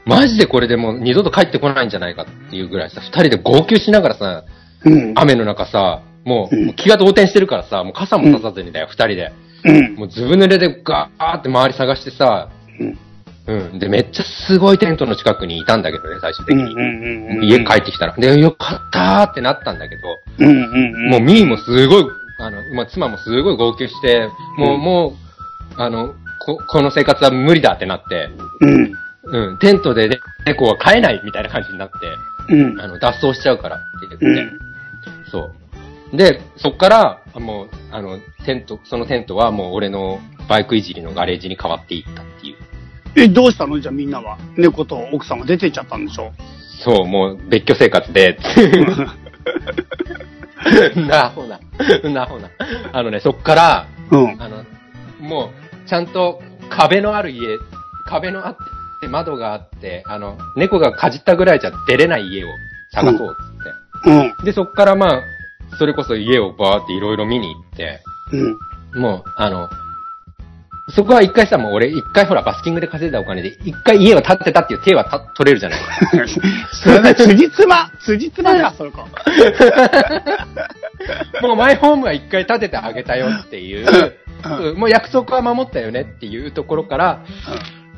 う、マジでこれでもう二度と帰ってこないんじゃないかっていうぐらいさ、二人で号泣しながらさ、うん。雨の中さ、もううんもう気が動転してるからさ、もう傘もささずにだよ、二人で。うん。もうずぶ濡れでガーって周り探してさ、うん。うん。で、めっちゃすごいテントの近くにいたんだけどね、最終的に。うん。家帰ってきたら。で、よかったーってなったんだけど、うん。うん。もうミーもすごい、あの、まあ、妻もすごい号泣して、もう、うんもう、あの、こ、この生活は無理だってなって、うん。うん、テントでね猫は飼えないみたいな感じになって、うん。あの、脱走しちゃうからって言って、うん。そう。で、そっから、もう、あの、テント、そのテントはもう俺のバイクいじりのガレージに変わっていったっていう。え、どうしたの？じゃあみんなは。猫と奥さんが出てっちゃったんでしょそう、もう別居生活で、なほな、なほな。あのね、そっから、うん。あの、もう、ちゃんと壁のある家、壁のあって、窓があって、あの、猫がかじったぐらいじゃ出れない家を探そうっつって。うん。で、そっからまあ、それこそ家をバーっていろいろ見に行って、うん。もう、あの、そこは一回さ、もう俺、一回ほら、バスキングで稼いだお金で、一回家を建てたっていう手はた取れるじゃない それね、辻褄、辻褄か、その子。もうマイホームは一回建ててあげたよっていう、もう約束は守ったよねっていうところから、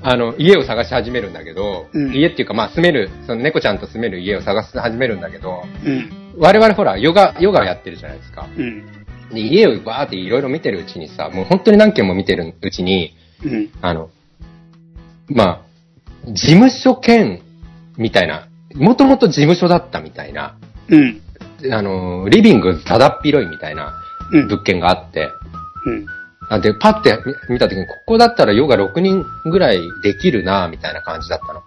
あの、家を探し始めるんだけど、うん家っていうか、まあ、住める、その猫ちゃんと住める家を探し始めるんだけど、うん。我々ほら、ヨガ、ヨガやってるじゃないですか。うん。で、家をバーっていろいろ見てるうちにさ、もう本当に何件も見てるうちに、うん。あの、まあ、事務所兼、みたいな、もともと事務所だったみたいな、うん。あの、リビングただっ広いみたいなうん。物件があって、うん。あで、パッて見見た時に、ここだったらヨガ6人ぐらいできるな、みたいな感じだったの。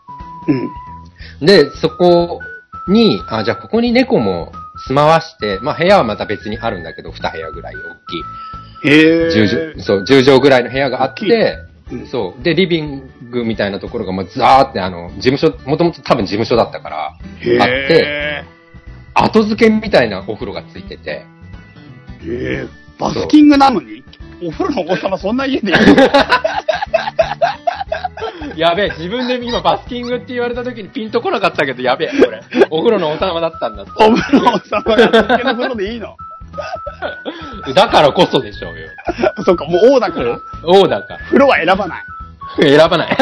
うん。で、そこに、あ、じゃあここに猫も住まわして、まあ部屋はまた別にあるんだけど、2部屋ぐらい大きい。へえ。10畳、そう、10畳ぐらいの部屋があって、うんそう。で、リビングみたいなところがもうザーってあの、事務所、もともと多分事務所だったから、へあって、え。後付けみたいなお風呂がついてて、へえ。バスキングなのに？お風呂のお子様そんな家でいいの？やべえ、自分で今バスキングって言われた時にピンとこなかったけど、やべえ、これ。お風呂の王様だったんだって。お風呂のお子様がバスキングの風呂でいいの？だからこそでしょうよ。そっか、もう王だから。王だか風呂は選ばない。ら。選ばない。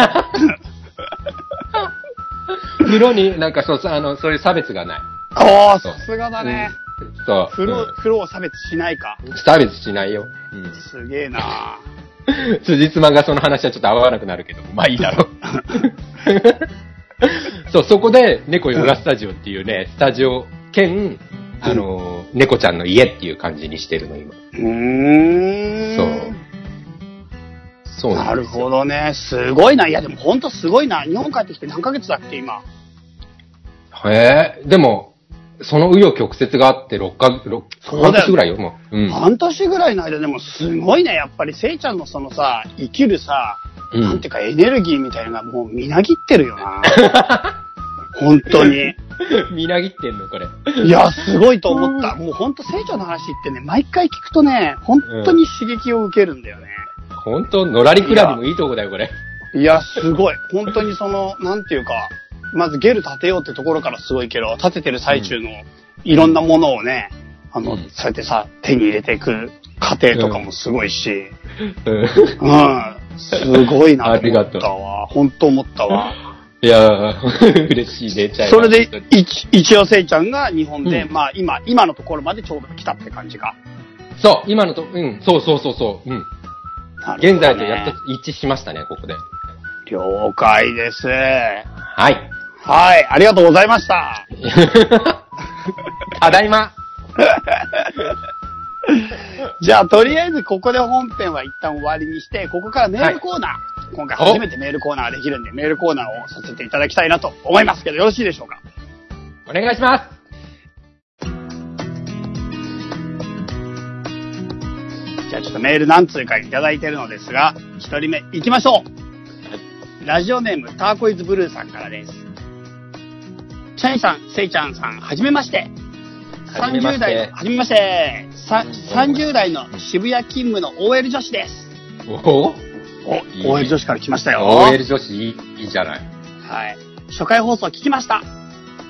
風呂になんかそう、あの、そういう差別がない。ああ、さすがだね。そう。風呂、うん風呂を差別しないか。差別しないよ。うん。すげえな 辻褄がその話はちょっと合わなくなるけど、まあいいだろう。そう、そこで、猫ヨガスタジオっていうね、スタジオ兼、あの、猫ちゃんの家っていう感じにしてるの、今。うーん。そう。そうなる。ほどね。すごいな。いや、でもほんとすごいな。日本帰ってきて何ヶ月だっけ、今。へえ、でも、その紆余曲折があって、6か、六そうだよ半年ぐらいよ、もう。うん。半年ぐらいの間でもすごいね。やっぱり、せいちゃんのそのさ、生きるさ、うんなんていうかエネルギーみたいなのがもうみなぎってるよな。本当に。みなぎってんの、これ。いや、すごいと思った。もう本当、成長の話ってね、毎回聞くとね、本当に刺激を受けるんだよね。ほんと、のらりくらりもいいとこだよ、これ。いや、すごい。本当にその、なんていうか、まずゲル立てようってところからすごいけど、立ててる最中のいろんなものをね、あの、うんそうやってさ、手に入れていく過程とかもすごいし、うんうん、すごいなと思ったわ。本当思ったわ。いやー、嬉しいね、ちゃいそれで本当に、いち一応せいちゃんが日本で、うんまあ今、今のところまでちょうど来たって感じか。そう、今のと、うん、そうそうそうそう、うん。なるほどね現在とやっと一致しましたね、ここで。了解です。はい。はい、ありがとうございました。ただいま。じゃあ、とりあえずここで本編は一旦終わりにして、ここからメールコーナー、今回初めてメールコーナーができるんで、メールコーナーをさせていただきたいなと思いますけど、よろしいでしょうか？お願いします。じゃあちょっとメール何通かいただいてるのですが、一人目行きましょう。ラジオネームターコイズブルーさんからです。チャイさん、セイちゃんさん、はじめまして。はじめまして30代の、はじめまして。さ30代の渋谷勤務の OL 女子です。おお、いいね OL 女子から来ましたよ。OL 女子いいいいじゃない。はい。初回放送聞きました。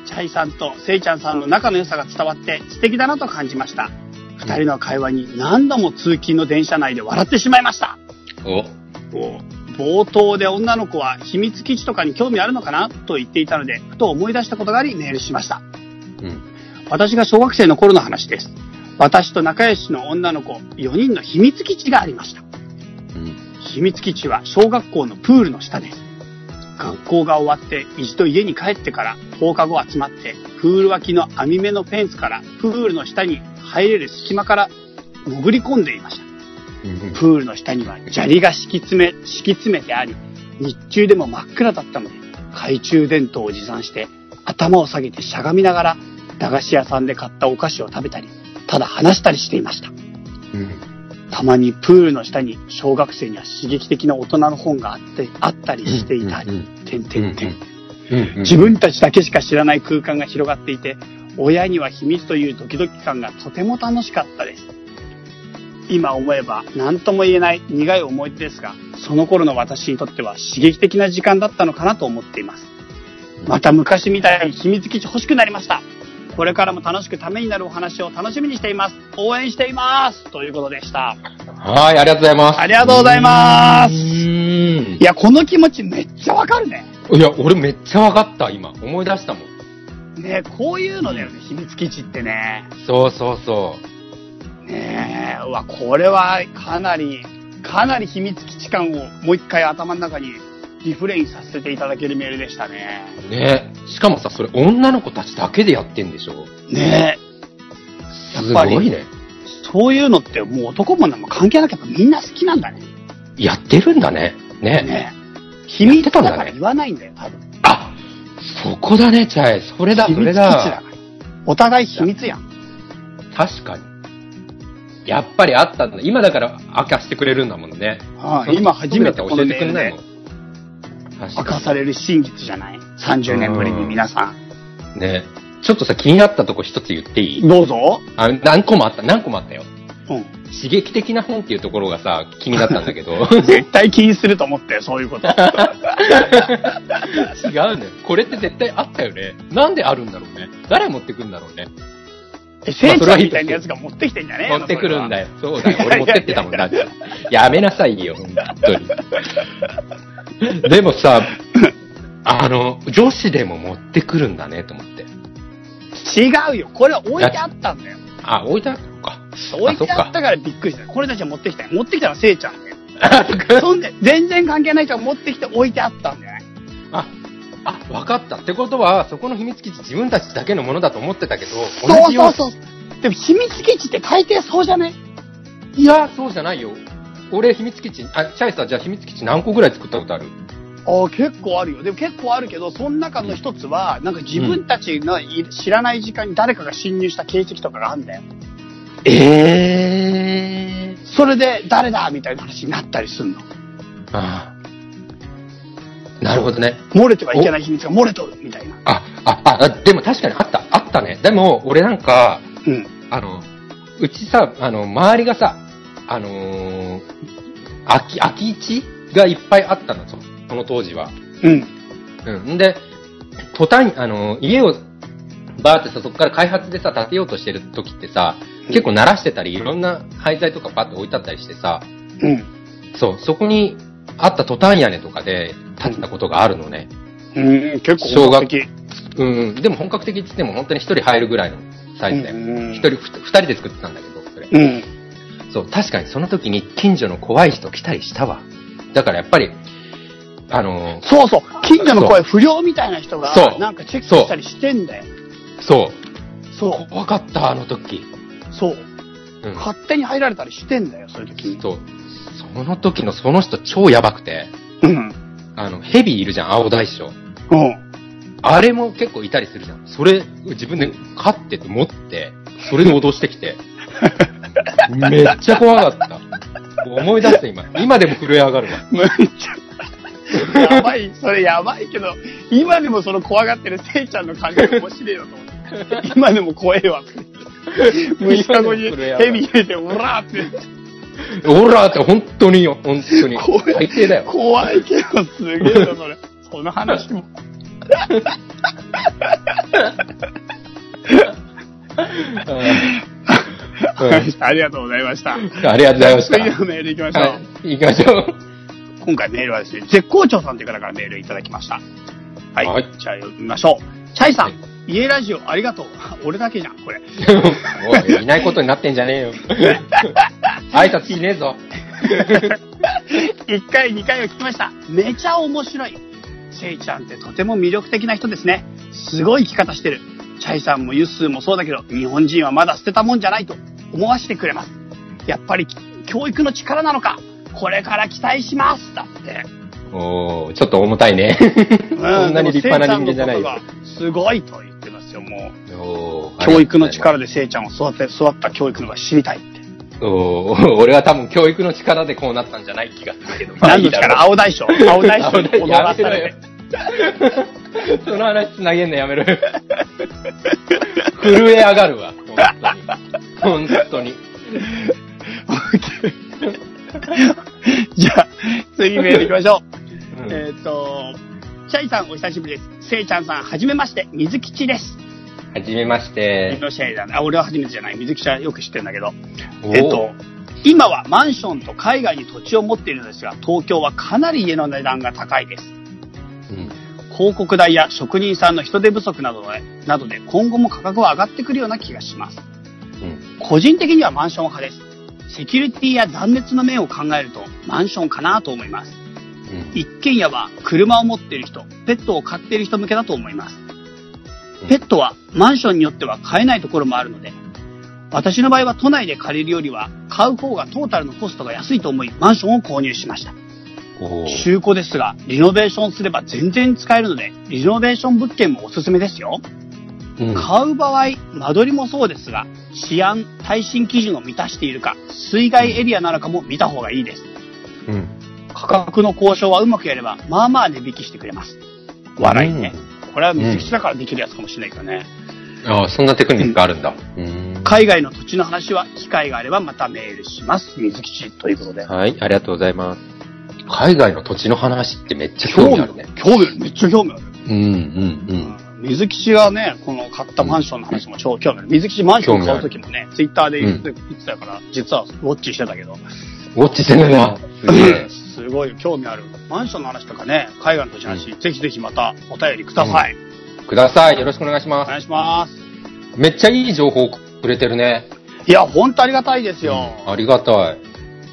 チャイさんとセイちゃんさんの仲の良さが伝わって素敵だなと感じました。二人の会話に何度も通勤の電車内で笑ってしまいました。お冒頭で女の子は秘密基地とかに興味あるのかなと言っていたので、ふと思い出したことがありメールしました。うん。私が小学生の頃の話です。私と仲良しの女の子4人の秘密基地がありました。うん。秘密基地は小学校のプールの下です。学校が終わって一度家に帰ってから放課後集まってプール脇の網目のフェンスからプールの下に入れる隙間から潜り込んでいました。うんプールの下には砂利が敷き詰め、敷き詰めてあり、日中でも真っ暗だったので、懐中電灯を持参して、頭を下げてしゃがみながら、駄菓子屋さんで買ったお菓子を食べたり、ただ話したりしていました。うん。たまにプールの下に小学生には刺激的な大人の本があって、あったりしていたり、うんてんてんてん。自分たちだけしか知らない空間が広がっていて、親には秘密というドキドキ感がとても楽しかったです。今思えば何とも言えない苦い思い出ですが、その頃の私にとっては刺激的な時間だったのかなと思っています。また昔みたいに秘密基地欲しくなりました。これからも楽しくためになるお話を楽しみにしています。応援していますということでした。はい、ありがとうございます。ありがとうございますいや、この気持ちめっちゃわかるね。いや、俺めっちゃわかった、今。思い出したもん。ねこういうのだよね、秘密基地ってね。そうそうそねえ、うわ、これはかなり、かなり秘密基地感をもう一回頭の中にリフレインさせていただけるメールでしたね。う。ねしかもさ、それ女の子たちだけでやってんでしょ？ねすやっぱりごいね。そういうのってもう男も女も関係なくやっぱみんな好きなんだね。やってるんだね。ねね秘密だから言わないんだよ、多分。あ、そこだね、チャイ。それだ、それ秘密基地だ。お互い秘密やん。確かに。やっぱりあったんだ。今だから明かしてくれるんだもんね。ああ今初めてこ教えてくれないもん。確明かかされる真実じゃない ?30 年ぶりに皆さん。に。ねちょっとさ、気になったとこ一つ言っていい？どうぞ。あ、何個もあった、何個もあったよ。うん。刺激的な本っていうところがさ、気になったんだけど。絶対気にすると思ったよ、そういうこと。違うのよ。これって絶対あったよね。なんであるんだろうね。誰持ってくんだろうね。え、せいちゃんみたいなやつが持ってきてんじゃねえの持ってくるんだよ。よ。そうだよ。俺持ってってたもんだって。やめなさいよ、本当に。でもさ、あの、女子でも持ってくるんだね、と思って。違うよ。これは置いてあったんだよ。あ、置いてあったのか。置いてあそったからびっくりしたよ。これたちは持ってきたよ。持ってきたのはせいちゃんで、全然関係ない人が持ってきて置いてあったんだよね。あ、あ、わかった。ってことは、そこの秘密基地自分たちだけのものだと思ってたけど、そう同じよそうそう。でも秘密基地って大抵そうじゃねい？や、そうじゃないよ。俺、秘密基地、あ、チャイさん、じゃあ秘密基地何個ぐらい作ったことある？ああ、結構あるよ。でも結構あるけど、その中の一つは、なんか自分たちのい知らない時間に誰かが侵入した形跡とかがあるんだよ。ええそれで誰だ？みたいな話になったりすんの。ああ。なるほどね。漏れてはいけない秘密が漏れとるみたいな。あ、あ、あ、あでも確かにあった、あったね。でも、俺なんか、うん。あの、うちさ、あの、周りがさ、あのー空き、空き地がいっぱいあったの、そその当時は。うん。うん。んで、途端に、あの、家を、バーってさ、そこから開発でさ、建てようとしてる時ってさ、結構鳴らしてたり、いろんな廃材とかバッと置いてあったりしてさ、うん。そう、そこにあったトタン屋根とかで建てたことがあるのね。うん、結構本格的。うん、うん。でも本格的って言っても本当に一人入るぐらいのサイズで。うん一人、ふ二人で作ってたんだけど、それ。うん。そう、確かにその時に近所の怖い人来たりしたわ。だからやっぱり、あのーそうそう。近所の声不良みたいな人がそ、うなんかチェックしたりしてんだよ。そう、そう。怖かった、あの時。そう。うん。勝手に入られたりしてんだよ、そういう時に。そう。その時のその人超やばくて、うん。あの、ヘビいるじゃん、青大将。うん。あれも結構いたりするじゃん。それ、自分で飼ってて持って、それで脅してきて。めっちゃ怖かった。思い出して今。今でも震え上がるわ。むっちゃ。やばい、それやばいけど、今でもその怖がってるせいちゃんの感じが面白いよと思って。今でも怖えわって。虫かごにヘビ入れて、オラーって。オラーって本当によ、本当に。怖い最低だよ。怖いけど、すげえな、それ。その話も。ありがとうございました。ありがとうございました。次のメール行きましょう。はい、行きましょう。今回メールはですね、絶好調さんという方からメールいただきました。はい。はいじゃあ読みましょう。チャイさん、はい家ラジオありがとう。俺だけじゃん、これ。おい、いないことになってんじゃねえよ。挨拶しねえぞ。1回、2回を聞きました。めちゃ面白い。せいちゃんってとても魅力的な人ですね。すごい生き方してる。チャイさんもユッスーもそうだけど、日本人はまだ捨てたもんじゃないと思わせてくれます。やっぱり教育の力なのか。これから期待します。だって。おー、ちょっと重たいね。そんなに立派な人間じゃないよ。すごいと言ってますよ、もう。教育の力でせいちゃんを育て、育った教育のが知りたいって。お俺は多分教育の力でこうなったんじゃない気がするけど。何の力？青大将。青大将で踊らされて。その話つなげんのやめろよ。震え上がるわ。本当に。本当に。じゃあ、次メール行きましょう。うん、えっ、と、チャイさんお久しぶりです。せいちゃんさん、はじめまして、水吉です。はじめまして。の試合だね。あ、俺は初めてじゃない。水吉はよく知ってるんだけど。えっと、今はマンションと海外に土地を持っているのですが、東京はかなり家の値段が高いです。うん広告代や職人さんの人手不足などで、などで今後も価格は上がってくるような気がします。うん個人的にはマンション派です。セキュリティや断熱の面を考えるとマンションかなと思います。うん一軒家は車を持っている人、ペットを飼っている人向けだと思います。ペットはマンションによっては飼えないところもあるので、私の場合は都内で借りるよりは買う方がトータルのコストが安いと思いマンションを購入しました。中古ですが、リノベーションすれば全然使えるので、リノベーション物件もおすすめですよ。うん買う場合、間取りもそうですが、治安、耐震基準を満たしているか、水害エリアなのかも見た方がいいです。うん価格の交渉はうまくやれば、まあまあ値引きしてくれます。笑いね。これは水吉だからできるやつかもしれないけどね。ああ、そんなテクニックあるんだ。うん海外の土地の話は、機会があればまたメールします。水吉ということで。はい、ありがとうございます。海外の土地の話ってめっちゃ興味あるね。興味ある。めっちゃ興味ある。うんうん水吉がね、この買ったマンションの話も超興味ある。水吉マンション買う時もね、ツイッターで言って,、たから、実はウォッチしてたけど、うん。ウォッチしてるな。すごい興味ある。マンションの話とかね、海外の土地の話、ぜひぜひまたお便りください。ください。よろしくお願いしまお願いします。す。めっちゃいい情報くれてるね。いや、ほんとありがたいですよ。ありがたい。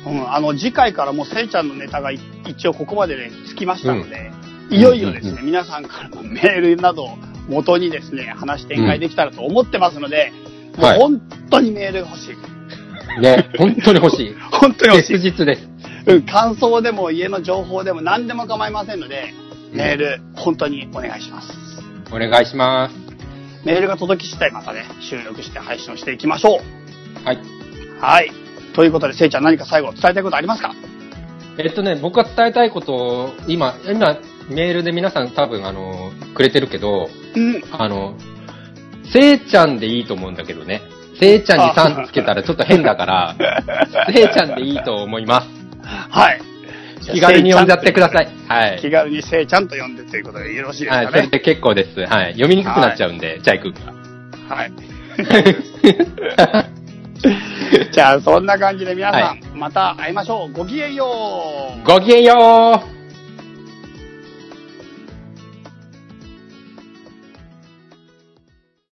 うん、あの、次回からもうせいちゃんのネタがい一応ここまででつきましたので、いよいよですね、うんうん皆さんからのメールなどを元にですね、話展開できたらと思ってますので、もうはい本当にメールが欲しい。ね、本当に欲しい。本当に欲しい切。実です。うん、感想でも家の情報でも何でも構いませんので、メール、本当にお願いします。お願いします。メールが届き次第またね、収録して配信をしていきましょう。はい。はい。ということで、せいちゃん何か最後伝えたいことありますか？えっとね、僕が伝えたいことを、今、今、メールで皆さん多分、あの、くれてるけど、うん。あの、せいちゃんでいいと思うんだけどね。せいちゃんにさんつけたらちょっと変だから、せいちゃんでいいと思います。はい。気軽に呼んじゃってください。はい。気軽にせいちゃんと呼んでということでよろしいですはい、かね。それで結構です。はい。読みにくくなっちゃうんで、チャイ君が。はい。じゃあ、そんな感じで皆さん、また会いましょう。ごきげんよう。ごきげんよう